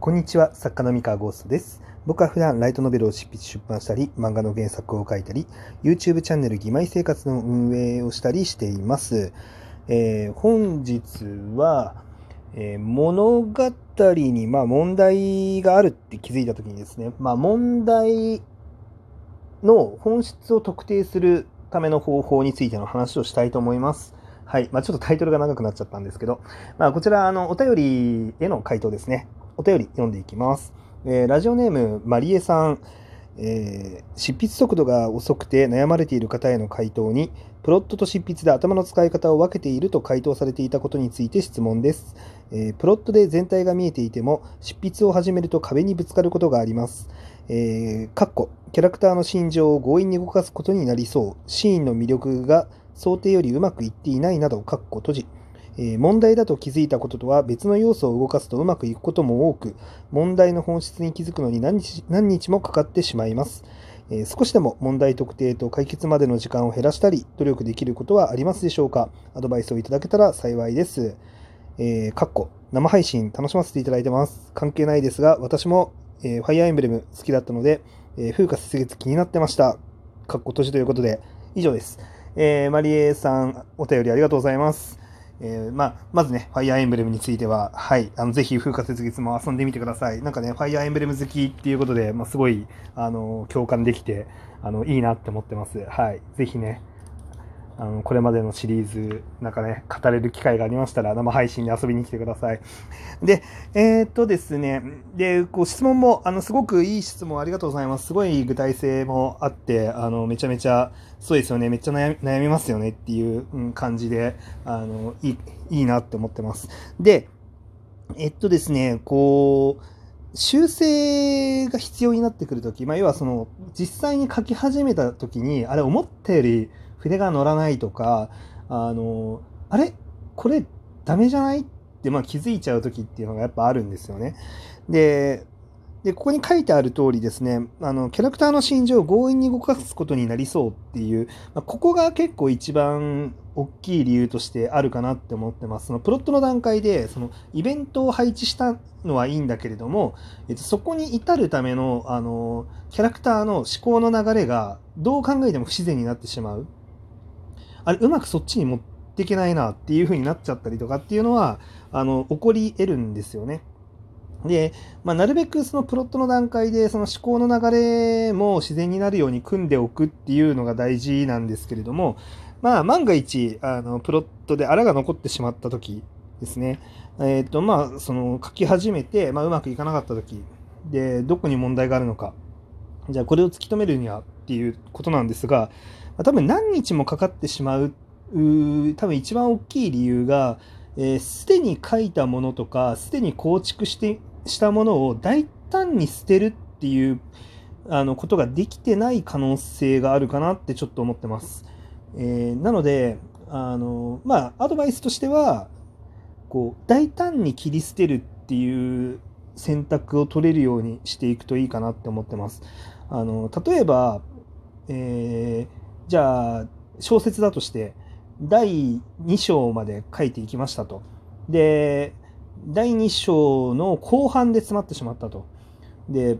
こんにちは、作家の三河ゴーストです。僕は普段ライトノベルを執筆出版したり、漫画の原作を書いたり、YouTube チャンネル義妹生活の運営をしたりしています。えー本日は、えー物語に、まあ、問題があるって気づいたときにですね、まあ、問題の本質を特定するための方法についての話をしたいと思います。はい。まあ、ちょっとタイトルが長くなっちゃったんですけど、まあ、こちら、あの、お便りへの回答ですね。お便り読んでいきます。えーラジオネーム、マリエさん。えー執筆速度が遅くて悩まれている方への回答に、プロットと執筆で頭の使い方を分けていると回答されていたことについて質問です。えープロットで全体が見えていても、執筆を始めると壁にぶつかることがあります。えーかっこキャラクターの心情を強引に動かすことになりそう。シーンの魅力が想定よりうまくいっていないなど、かっこ閉じ。え問題だと気づいたこととは別の要素を動かすとうまくいくことも多く、問題の本質に気づくのに何日何日もかかってしまいます。え少しでも問題特定と解決までの時間を減らしたり、努力できることはありますでしょうか？アドバイスをいただけたら幸いです。えーかっこ生配信楽しませていただいてます。関係ないですが、私も、えーファイアーエンブレム好きだったので、えー風化雪月気になってました。かっこ閉じということで、以上です。えーマリエさん、お便りありがとうございます。えーまあ、まずね、ファイアーエンブレムについては、はい、あのぜひ風化雪月も遊んでみてください。なんかね、ファイアーエンブレム好きっていうことで、まあ、すごい、あの、共感できて、あの、いいなって思ってます。はい。ぜひね、あの、これまでのシリーズ、なんかね、語れる機会がありましたら、生配信に遊びに来てください。で、えーっとですね、で、こう、質問も、あの、すごくいい質問ありがとうございます。すごい具体性もあって、あの、めちゃめちゃ、そうですよね、めっちゃ悩みますよねっていう感じで、あの、いい、いいなって思ってます。で、えっとですね、こう、修正が必要になってくるとき、まあ、要はその、実際に書き始めたときに、あれ、思ったより筆が乗らないとか、あの、あれ？これ、ダメじゃない？って、まあ、気づいちゃうときっていうのがやっぱあるんですよね。で、で、ここに書いてある通りですね、あの、キャラクターの心情を強引に動かすことになりそうっていう、まあ、ここが結構一番大きい理由としてあるかなって思ってます。そのプロットの段階で、そのイベントを配置したのはいいんだけれども、えっと、そこに至るための、あの、キャラクターの思考の流れが、どう考えても不自然になってしまう。あれ、うまくそっちに持っていけないなっていう風になっちゃったりとかっていうのは、あの、起こり得るんですよね。で、まあ、なるべくそのプロットの段階でその思考の流れも自然になるように組んでおくっていうのが大事なんですけれども、まあ、万が一、あの、プロットであらが残ってしまった時ですね。えっ、と、まあ、その書き始めて、まあ、うまくいかなかった時で、どこに問題があるのか。じゃあ、これを突き止めるにはっていうことなんですが、多分何日もかかってしまう、多分一番大きい理由が、えーに書いたものとか、すでに構築して、したものを大胆に捨てるっていうあのことができてない可能性があるかなってちょっと思ってます。えーなので、あの、まあ、アドバイスとしては、こう、大胆に切り捨てるっていう選択を取れるようにしていくといいかなって思ってます。あの、例えば、えーじゃあ、小説だとして、第2章まで書いていきましたと。で、第2章の後半で詰まってしまったと。で、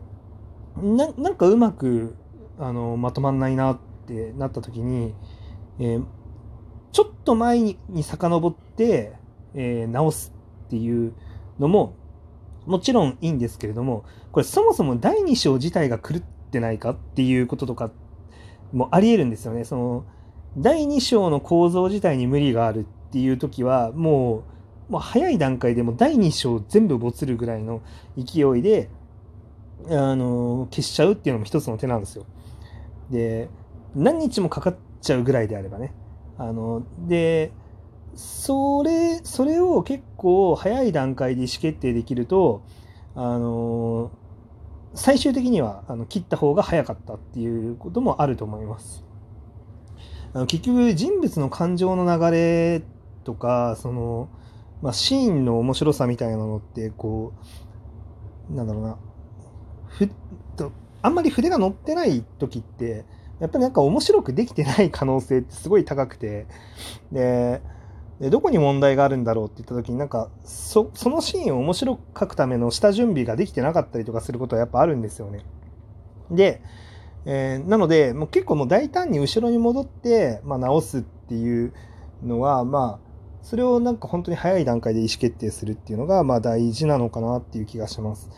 なんかうまくあのまとまんないなってなった時に、えーちょっと前に遡って、えー直すっていうのももちろんいいんですけれどもこれそもそも第2章自体が狂ってないかっていうこととかもありえるんですよね。その第2章の構造自体に無理があるっていう時はもうもう早い段階でも第2章全部ボツるぐらいの勢いであの消しちゃうっていうのも一つの手なんですよ。で何日もかかっちゃうぐらいであればね。あのでそれそれを結構早い段階で意思決定できるとあの最終的にはあの切った方が早かったっていうこともあると思います。あの結局人物の感情の流れとかその、まあ、シーンの面白さみたいなのってこうなんだろうなふとあんまり筆が乗ってない時ってやっぱりなんか面白くできてない可能性ってすごい高くてででどこに問題があるんだろうって言った時になんかそのシーンを面白く書くための下準備ができてなかったりとかすることはやっぱあるんですよね。で、えー、なのでもう結構もう大胆に後ろに戻って、まあ、直すっていうのはまあそれをなんか本当に早い段階で意思決定するっていうのがまあ大事なのかなっていう気がします。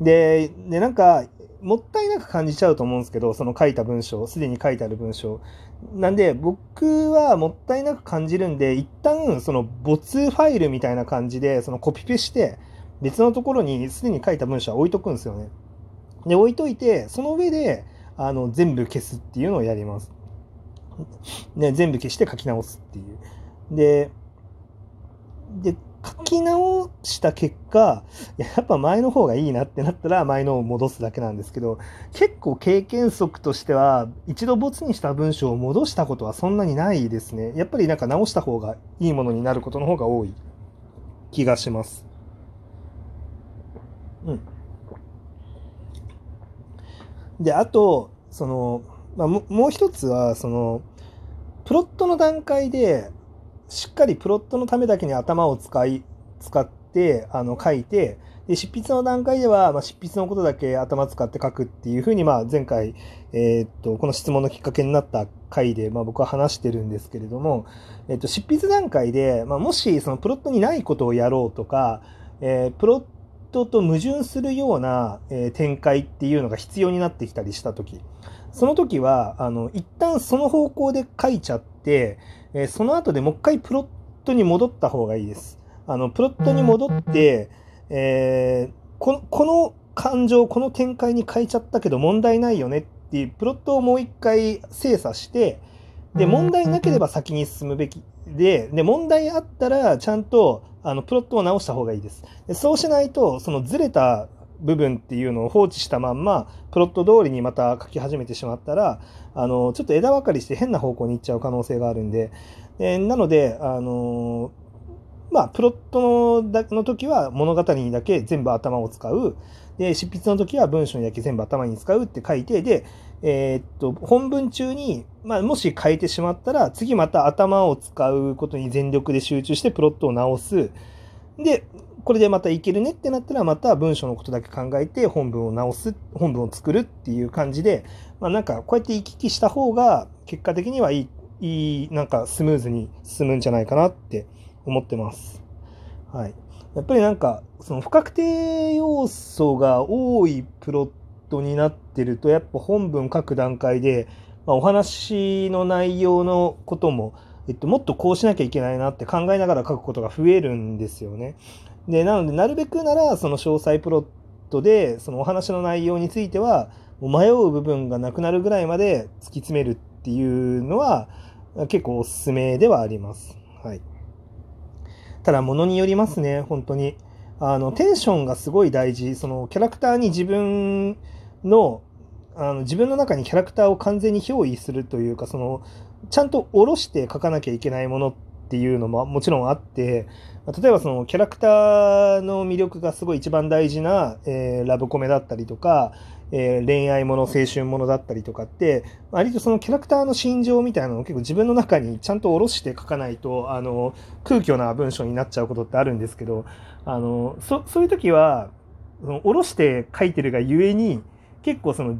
ででなんかもったいなく感じちゃうと思うんですけどその書いた文章すでに書いてある文章なんで僕はもったいなく感じるんで一旦その没ファイルみたいな感じでそのコピペして別のところにすでに書いた文章は置いとくんですよね。で置いといてその上であの全部消すっていうのをやります。ね、全部消して書き直すっていう。でで書き直した結果、やっぱ前の方がいいなってなったら前のを戻すだけなんですけど、結構経験則としては、一度没にした文章を戻したことはそんなにないですね。やっぱりなんか直した方がいいものになることの方が多い気がします。うん。で、あと、その、まあ、もう一つは、その、プロットの段階で、しっかりプロットのためだけに頭を使い、使ってあの書いて、で執筆の段階では、まあ、執筆のことだけ頭使って書くっていうふうに、まあ、前回、えー、っと、この質問のきっかけになった回で、まあ、僕は話してるんですけれども、えー、っと、執筆段階で、まあ、もしそのプロットにないことをやろうとか、えー、プロットと矛盾するような、え展開っていうのが必要になってきたりしたとき、その時は、あの、一旦その方向で書いちゃって、えその後でもう一回プロットに戻った方がいいです。あの、プロットに戻って、えー、この、この感情、この展開に変えちゃったけど問題ないよねっていうプロットをもう一回精査して、で、問題なければ先に進むべきで、で、問題あったらちゃんとあのプロットを直した方がいいです。でそうしないと、そのずれた部分っていうのを放置したまんま、プロット通りにまた書き始めてしまったら、あの、ちょっと枝分かりして変な方向に行っちゃう可能性があるんで、えなので、あのまあ、プロットのの時は物語にだけ全部頭を使う。で、執筆の時は文章にだけ全部頭に使うって書いて、で、えー、っと、本文中に、まあ、もし変えてしまったら、次また頭を使うことに全力で集中してプロットを直す。で、これでまたいけるねってなったら、また文章のことだけ考えて本文を直す、本文を作るっていう感じで、まあなんかこうやって行き来した方が結果的にはいい、いい、なんかスムーズに進むんじゃないかなって思ってます。はい。やっぱりなんか、その不確定要素が多いプロットになってると、やっぱ本文書く段階で、まあ、お話の内容のことも、えっと、もっとこうしなきゃいけないなって考えながら書くことが増えるんですよね。で、なので、なるべくなら、その詳細プロットで、そのお話の内容については、迷う部分がなくなるぐらいまで突き詰めるっていうのは、結構おすすめではあります。はい。ただ、ものによりますね、本当に。あの、テンションがすごい大事。その、キャラクターに自分の、あの自分の中にキャラクターを完全に憑依するというか、その、ちゃんと下ろして書かなきゃいけないものっていうのももちろんあって、例えばそのキャラクターの魅力がすごい一番大事な、えー、ラブコメだったりとか、えー、恋愛もの、青春ものだったりとかって、割とそのキャラクターの心情みたいなのを結構自分の中にちゃんと下ろして書かないと、あの、空虚な文章になっちゃうことってあるんですけど、あの、そそういう時は、下ろして書いてるがゆえに、結構その、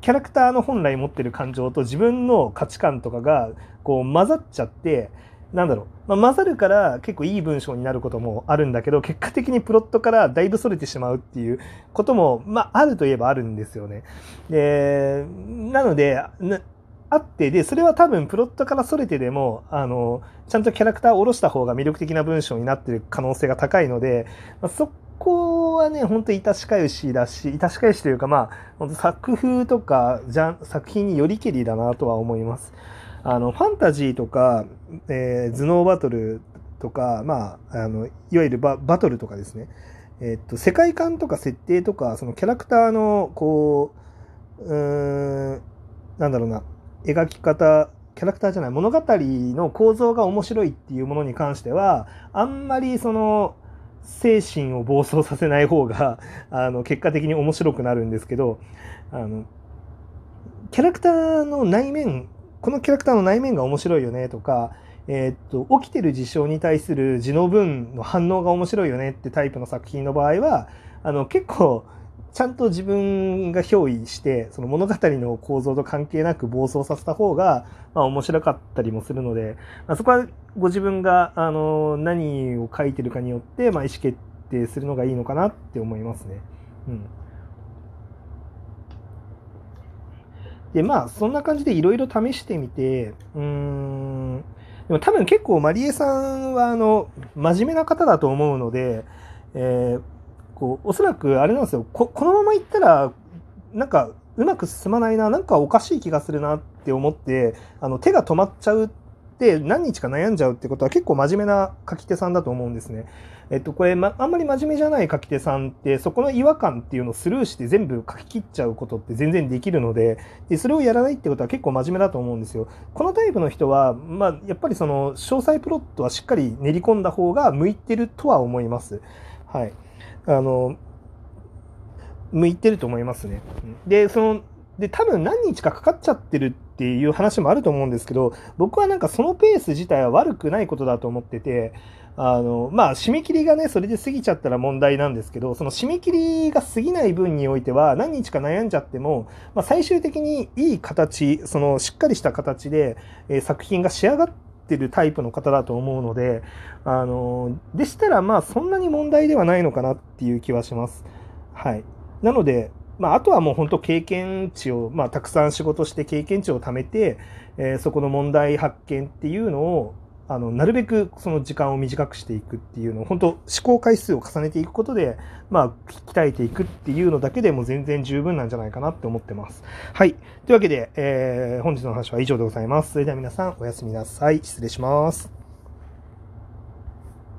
キャラクターの本来持ってる感情と自分の価値観とかが、こう混ざっちゃって、なんだろう、まあ、混ざるから結構いい文章になることもあるんだけど、結果的にプロットからだいぶ逸れてしまうっていうことも、まあ、あるといえばあるんですよね。で、なので、あって、で、それは多分プロットから逸れてでも、あの、ちゃんとキャラクターを下ろした方が魅力的な文章になってる可能性が高いので、まあ、そこはね、本当に致し返しだし、致し返しというか、まあ、作風とか、じゃ作品によりけりだなとは思います。あの、ファンタジーとか、えー、頭脳バトルとか、まあ、あの、いわゆるババトルとかですね。えっと、世界観とか設定とか、そのキャラクターの、こう、うーん、なんだろうな、描き方、キャラクターじゃない、物語の構造が面白いっていうものに関しては、あんまりその、精神を暴走させない方が、あの、結果的に面白くなるんですけど、あの、キャラクターの内面このキャラクターの内面が面白いよねとか、えー、っと、起きてる事象に対する字の文の反応が面白いよねってタイプの作品の場合は、あの、結構、ちゃんと自分が憑依して、その物語の構造と関係なく暴走させた方が、まあ面白かったりもするので、まあ、そこはご自分が、あの、何を書いてるかによって、まあ意思決定するのがいいのかなって思いますね。うん。で、まあ、そんな感じでいろいろ試してみて、うーん、でも多分結構マリエさんは、あの、真面目な方だと思うので、えー、こう、おそらくあれなんですよ、ここのままいったら、なんか、うまく進まないな、なんかおかしい気がするなって思って、あの、手が止まっちゃうって何日か悩んじゃうってことは結構真面目な書き手さんだと思うんですね。えっと、これ、ま、あんまり真面目じゃない書き手さんって、そこの違和感っていうのをスルーして全部書き切っちゃうことって全然できるので、でそれをやらないってことは結構真面目だと思うんですよ。このタイプの人は、まあ、やっぱりその、詳細プロットはしっかり練り込んだ方が向いてるとは思います。はい。あの、向いてると思いますね。で、その、で、多分何日かかかっちゃってるっていう話もあると思うんですけど、僕はなんかそのペース自体は悪くないことだと思ってて、あの、まあ、締め切りがね、それで過ぎちゃったら問題なんですけど、その締め切りが過ぎない分においては、何日か悩んじゃっても、まあ、最終的にいい形、そのしっかりした形で、えー、作品が仕上がってるタイプの方だと思うので、あの、でしたら、まあ、そんなに問題ではないのかなっていう気はします。はい。なので、まあ、あとはもう本当経験値を、まあ、たくさん仕事して経験値を貯めて、えー、そこの問題発見っていうのを、あの、なるべくその時間を短くしていくっていうのを、本当思考回数を重ねていくことで、まあ、鍛えていくっていうのだけでも全然十分なんじゃないかなって思ってます。はい。というわけで、えー、本日の話は以上でございます。それでは皆さん、おやすみなさい。失礼します。